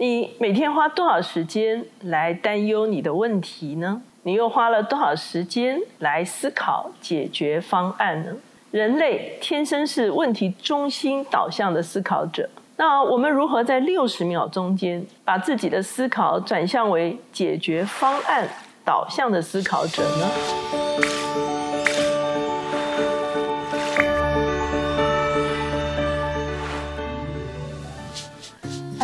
你每天花多少时间来担忧你的问题呢？你又花了多少时间来思考解决方案呢？人类天生是问题中心导向的思考者。那我们如何在六十秒中间把自己的思考转向为解决方案导向的思考者呢？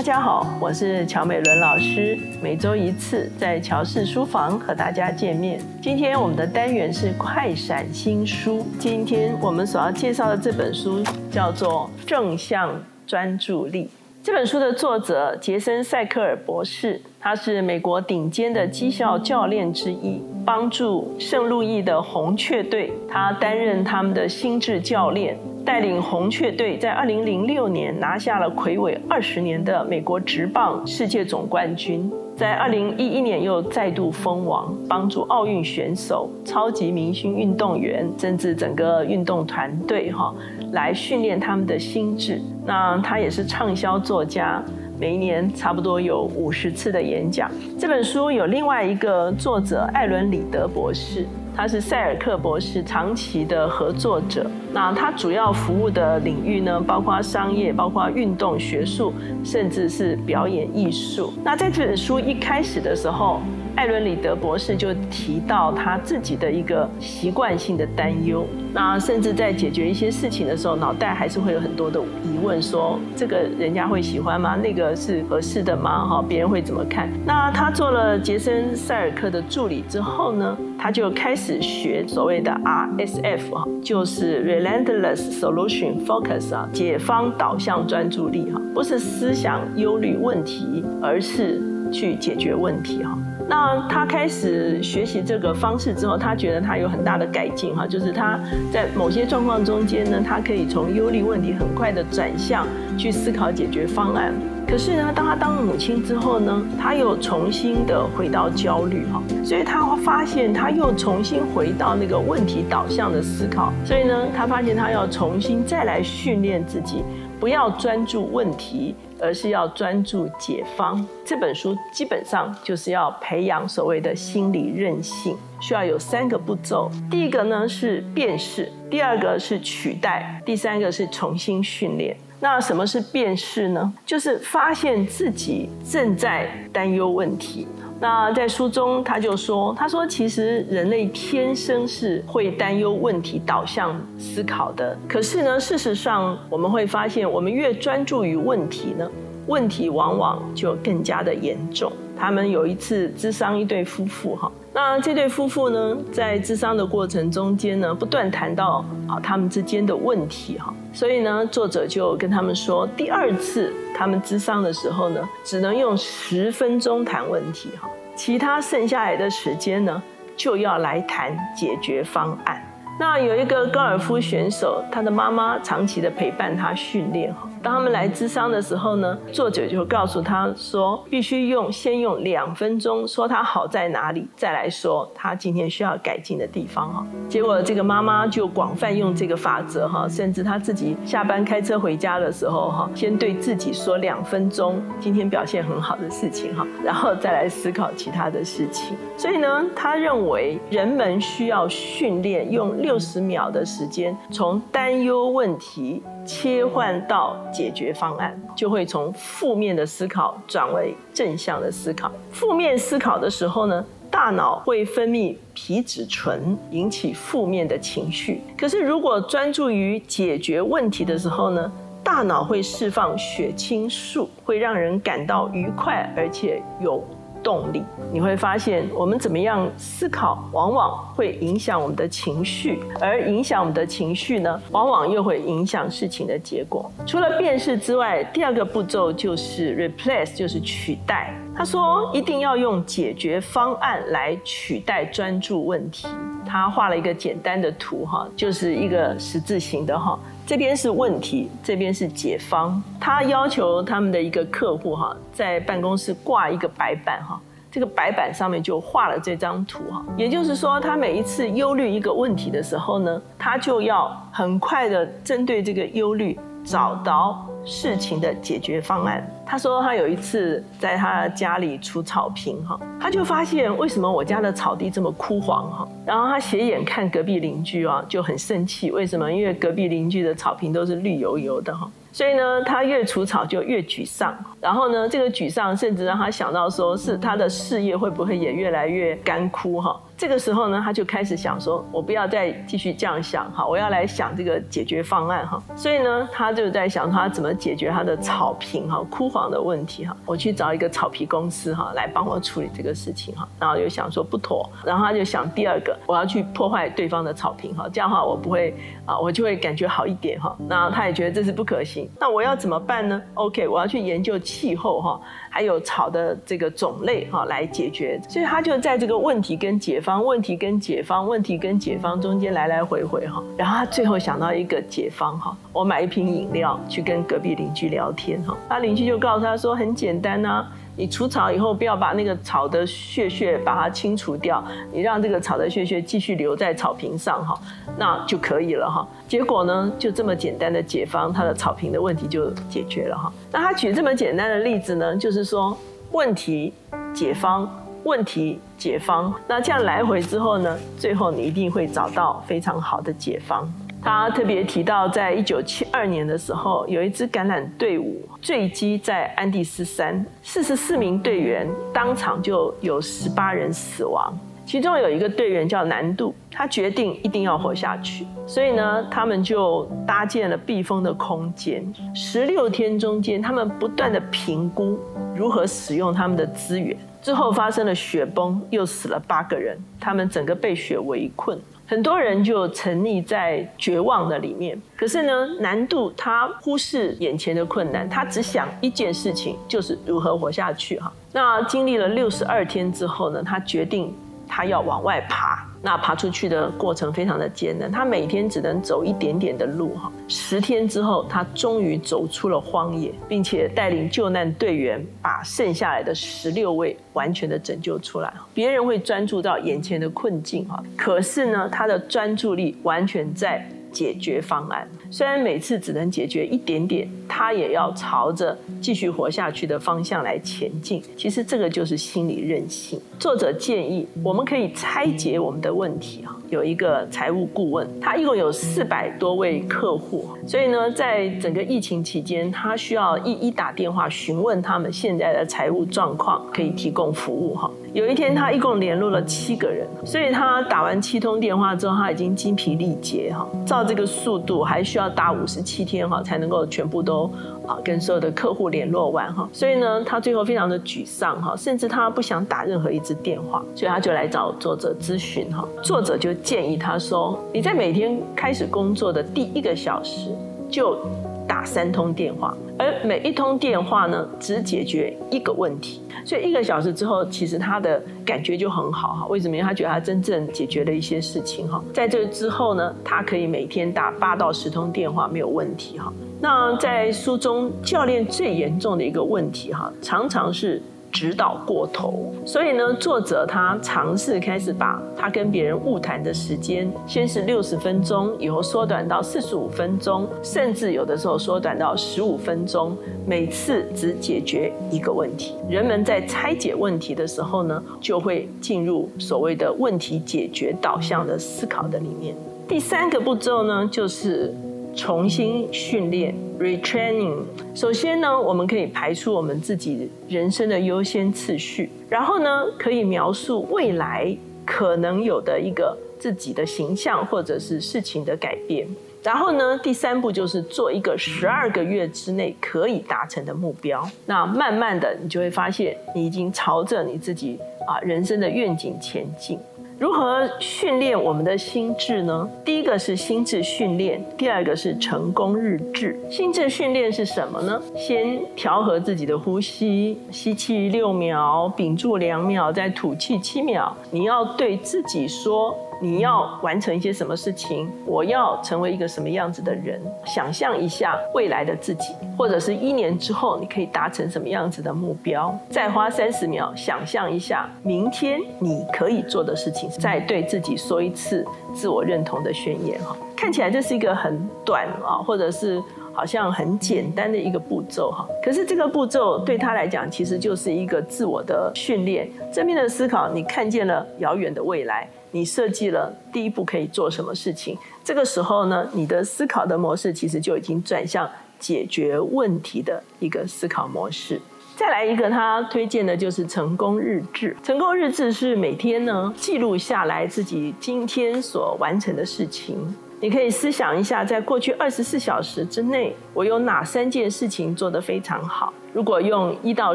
大家好，我是乔美伦老师，每周一次在乔氏书房和大家见面。今天我们的单元是快闪新书，今天我们所要介绍的这本书叫做《正向》。专注力这本书的作者杰森·塞克尔博士，他是美国顶尖的绩效教练之一，帮助圣路易的红雀队，他担任他们的心智教练，带领红雀队在二零零六年拿下了魁伟二十年的美国职棒世界总冠军。在二零一一年又再度封王，帮助奥运选手、超级明星运动员，甚至整个运动团队哈，来训练他们的心智。那他也是畅销作家，每一年差不多有五十次的演讲。这本书有另外一个作者艾伦·里德博士。他是塞尔克博士长期的合作者，那他主要服务的领域呢，包括商业、包括运动、学术，甚至是表演艺术。那在这本书一开始的时候。艾伦·里德博士就提到他自己的一个习惯性的担忧，那甚至在解决一些事情的时候，脑袋还是会有很多的疑问：说这个人家会喜欢吗？那个是合适的吗？哈，别人会怎么看？那他做了杰森·塞尔克的助理之后呢，他就开始学所谓的 RSF 哈，就是 Relentless Solution Focus 啊，解方导向专注力哈，不是思想忧虑问题，而是去解决问题哈。那他开始学习这个方式之后，他觉得他有很大的改进哈，就是他在某些状况中间呢，他可以从忧虑问题很快的转向去思考解决方案。可是呢，当他当了母亲之后呢，他又重新的回到焦虑哈，所以他发现他又重新回到那个问题导向的思考，所以呢，他发现他要重新再来训练自己。不要专注问题，而是要专注解方。这本书基本上就是要培养所谓的心理韧性，需要有三个步骤。第一个呢是辨识，第二个是取代，第三个是重新训练。那什么是辨识呢？就是发现自己正在担忧问题。那在书中，他就说：“他说，其实人类天生是会担忧问题导向思考的。可是呢，事实上我们会发现，我们越专注于问题呢，问题往往就更加的严重。他们有一次智商一对夫妇哈，那这对夫妇呢，在智商的过程中间呢，不断谈到啊他们之间的问题哈，所以呢，作者就跟他们说，第二次。”他们咨商的时候呢，只能用十分钟谈问题哈，其他剩下来的时间呢，就要来谈解决方案。那有一个高尔夫选手，他的妈妈长期的陪伴他训练哈。当他们来咨商的时候呢，作者就告诉他说，必须用先用两分钟说他好在哪里，再来说他今天需要改进的地方哈。结果这个妈妈就广泛用这个法则哈，甚至他自己下班开车回家的时候哈，先对自己说两分钟今天表现很好的事情哈，然后再来思考其他的事情。所以呢，他认为人们需要训练用六十秒的时间从担忧问题。切换到解决方案，就会从负面的思考转为正向的思考。负面思考的时候呢，大脑会分泌皮质醇，引起负面的情绪。可是如果专注于解决问题的时候呢，大脑会释放血清素，会让人感到愉快，而且有。动力，你会发现我们怎么样思考，往往会影响我们的情绪，而影响我们的情绪呢，往往又会影响事情的结果。除了辨识之外，第二个步骤就是 replace，就是取代。他说一定要用解决方案来取代专注问题。他画了一个简单的图哈，就是一个十字形的哈。这边是问题，这边是解方。他要求他们的一个客户哈，在办公室挂一个白板哈，这个白板上面就画了这张图哈。也就是说，他每一次忧虑一个问题的时候呢，他就要很快的针对这个忧虑找到事情的解决方案。他说他有一次在他家里除草坪哈，他就发现为什么我家的草地这么枯黄哈，然后他斜眼看隔壁邻居啊，就很生气，为什么？因为隔壁邻居的草坪都是绿油油的哈。所以呢，他越除草就越沮丧，然后呢，这个沮丧甚至让他想到说，是他的事业会不会也越来越干枯哈？这个时候呢，他就开始想说，我不要再继续这样想哈，我要来想这个解决方案哈。所以呢，他就在想他怎么解决他的草坪哈枯黄的问题哈。我去找一个草皮公司哈来帮我处理这个事情哈。然后又想说不妥，然后他就想第二个，我要去破坏对方的草坪哈，这样的话我不会啊，我就会感觉好一点哈。那他也觉得这是不可行。那我要怎么办呢？OK，我要去研究气候哈，还有草的这个种类哈来解决。所以他就在这个问题跟解方、问题跟解方、问题跟解方中间来来回回哈。然后他最后想到一个解方哈，我买一瓶饮料去跟隔壁邻居聊天哈。他邻居就告诉他说很简单呐。你除草以后，不要把那个草的血血把它清除掉，你让这个草的血血继续留在草坪上哈，那就可以了哈。结果呢，就这么简单的解方，它的草坪的问题就解决了哈。那他举这么简单的例子呢，就是说问题解方，问题解方，那这样来回之后呢，最后你一定会找到非常好的解方。他特别提到，在一九七二年的时候，有一支橄榄队伍坠机在安第斯山，四十四名队员当场就有十八人死亡，其中有一个队员叫南渡，他决定一定要活下去，所以呢，他们就搭建了避风的空间，十六天中间，他们不断的评估如何使用他们的资源，之后发生了雪崩，又死了八个人，他们整个被雪围困。很多人就沉溺在绝望的里面，可是呢，难度他忽视眼前的困难，他只想一件事情，就是如何活下去哈。那经历了六十二天之后呢，他决定他要往外爬。那爬出去的过程非常的艰难，他每天只能走一点点的路哈。十天之后，他终于走出了荒野，并且带领救难队员把剩下来的十六位完全的拯救出来。别人会专注到眼前的困境哈，可是呢，他的专注力完全在。解决方案虽然每次只能解决一点点，他也要朝着继续活下去的方向来前进。其实这个就是心理韧性。作者建议我们可以拆解我们的问题啊。有一个财务顾问，他一共有四百多位客户，所以呢，在整个疫情期间，他需要一一打电话询问他们现在的财务状况，可以提供服务哈。有一天，他一共联络了七个人，所以他打完七通电话之后，他已经精疲力竭哈。照这个速度，还需要打五十七天哈，才能够全部都啊跟所有的客户联络完哈。所以呢，他最后非常的沮丧哈，甚至他不想打任何一支电话，所以他就来找作者咨询哈。作者就建议他说：“你在每天开始工作的第一个小时就。”打三通电话，而每一通电话呢，只解决一个问题，所以一个小时之后，其实他的感觉就很好哈。为什么？因为他觉得他真正解决了一些事情哈。在这之后呢，他可以每天打八到十通电话没有问题哈。那在书中，教练最严重的一个问题哈，常常是。指导过头，所以呢，作者他尝试开始把他跟别人误谈的时间，先是六十分钟，以后缩短到四十五分钟，甚至有的时候缩短到十五分钟，每次只解决一个问题。人们在拆解问题的时候呢，就会进入所谓的问题解决导向的思考的里面。第三个步骤呢，就是。重新训练 （retraining）。首先呢，我们可以排出我们自己人生的优先次序，然后呢，可以描述未来可能有的一个自己的形象或者是事情的改变。然后呢，第三步就是做一个十二个月之内可以达成的目标。那慢慢的，你就会发现你已经朝着你自己啊人生的愿景前进。如何训练我们的心智呢？第一个是心智训练，第二个是成功日志。心智训练是什么呢？先调和自己的呼吸，吸气六秒，屏住两秒，再吐气七秒。你要对自己说。你要完成一些什么事情？我要成为一个什么样子的人？想象一下未来的自己，或者是一年之后你可以达成什么样子的目标？再花三十秒想象一下明天你可以做的事情，再对自己说一次自我认同的宣言。哈，看起来这是一个很短啊，或者是好像很简单的一个步骤哈。可是这个步骤对他来讲，其实就是一个自我的训练。正面的思考，你看见了遥远的未来，你设计了第一步可以做什么事情。这个时候呢，你的思考的模式其实就已经转向解决问题的一个思考模式。再来一个，他推荐的就是成功日志。成功日志是每天呢记录下来自己今天所完成的事情。你可以思想一下，在过去二十四小时之内，我有哪三件事情做得非常好？如果用一到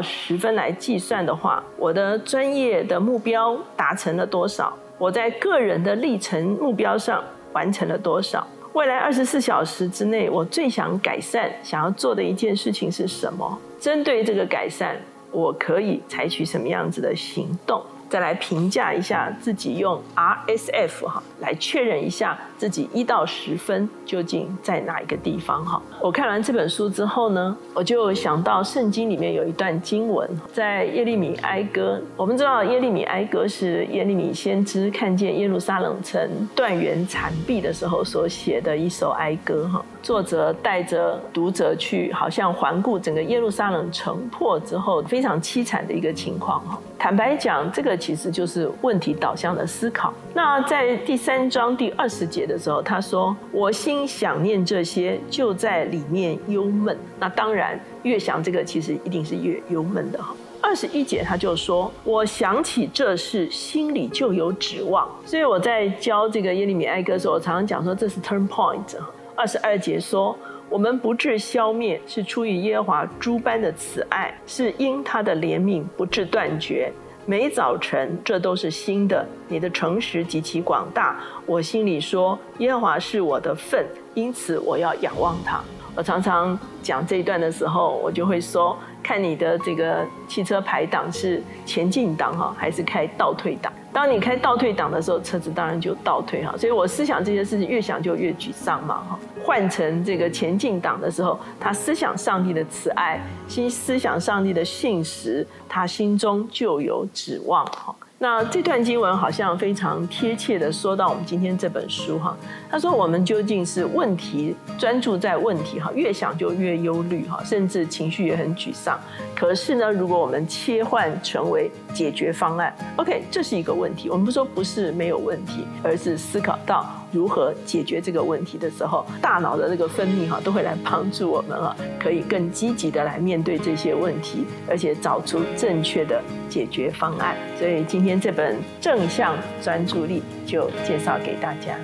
十分来计算的话，我的专业的目标达成了多少？我在个人的历程目标上完成了多少？未来二十四小时之内，我最想改善、想要做的一件事情是什么？针对这个改善，我可以采取什么样子的行动？再来评价一下自己，用 RSF 哈来确认一下自己一到十分究竟在哪一个地方哈。我看完这本书之后呢，我就想到圣经里面有一段经文，在耶利米哀歌。我们知道耶利米哀歌是耶利米先知看见耶路撒冷城断垣残壁的时候所写的一首哀歌哈。作者带着读者去，好像环顾整个耶路撒冷城破之后非常凄惨的一个情况哈。坦白讲，这个其实就是问题导向的思考。那在第三章第二十节的时候，他说：“我心想念这些，就在里面忧闷。”那当然，越想这个，其实一定是越忧闷的哈。二十一节他就说：“我想起这事，心里就有指望。”所以我在教这个耶利米哀歌的时候，我常常讲说这是 turn point。二十二节说：“我们不致消灭，是出于耶和华诸般的慈爱，是因他的怜悯不致断绝。每早晨，这都是新的。你的诚实极其广大，我心里说：耶和华是我的份，因此我要仰望他。”我常常讲这一段的时候，我就会说：“看你的这个汽车排档是前进档哈，还是开倒退档？”当你开倒退档的时候，车子当然就倒退哈。所以我思想这些事情，越想就越沮丧嘛哈。换成这个前进档的时候，他思想上帝的慈爱，心思想上帝的信实，他心中就有指望哈。那这段经文好像非常贴切的说到我们今天这本书哈。他说我们究竟是问题专注在问题哈，越想就越忧虑哈，甚至情绪也很沮丧。可是呢，如果我们切换成为解决方案，OK，这是一个问题。我们不说不是没有问题，而是思考到如何解决这个问题的时候，大脑的这个分泌哈，都会来帮助我们啊，可以更积极的来面对这些问题，而且找出正确的解决方案。所以今天这本正向专注力就介绍给大家。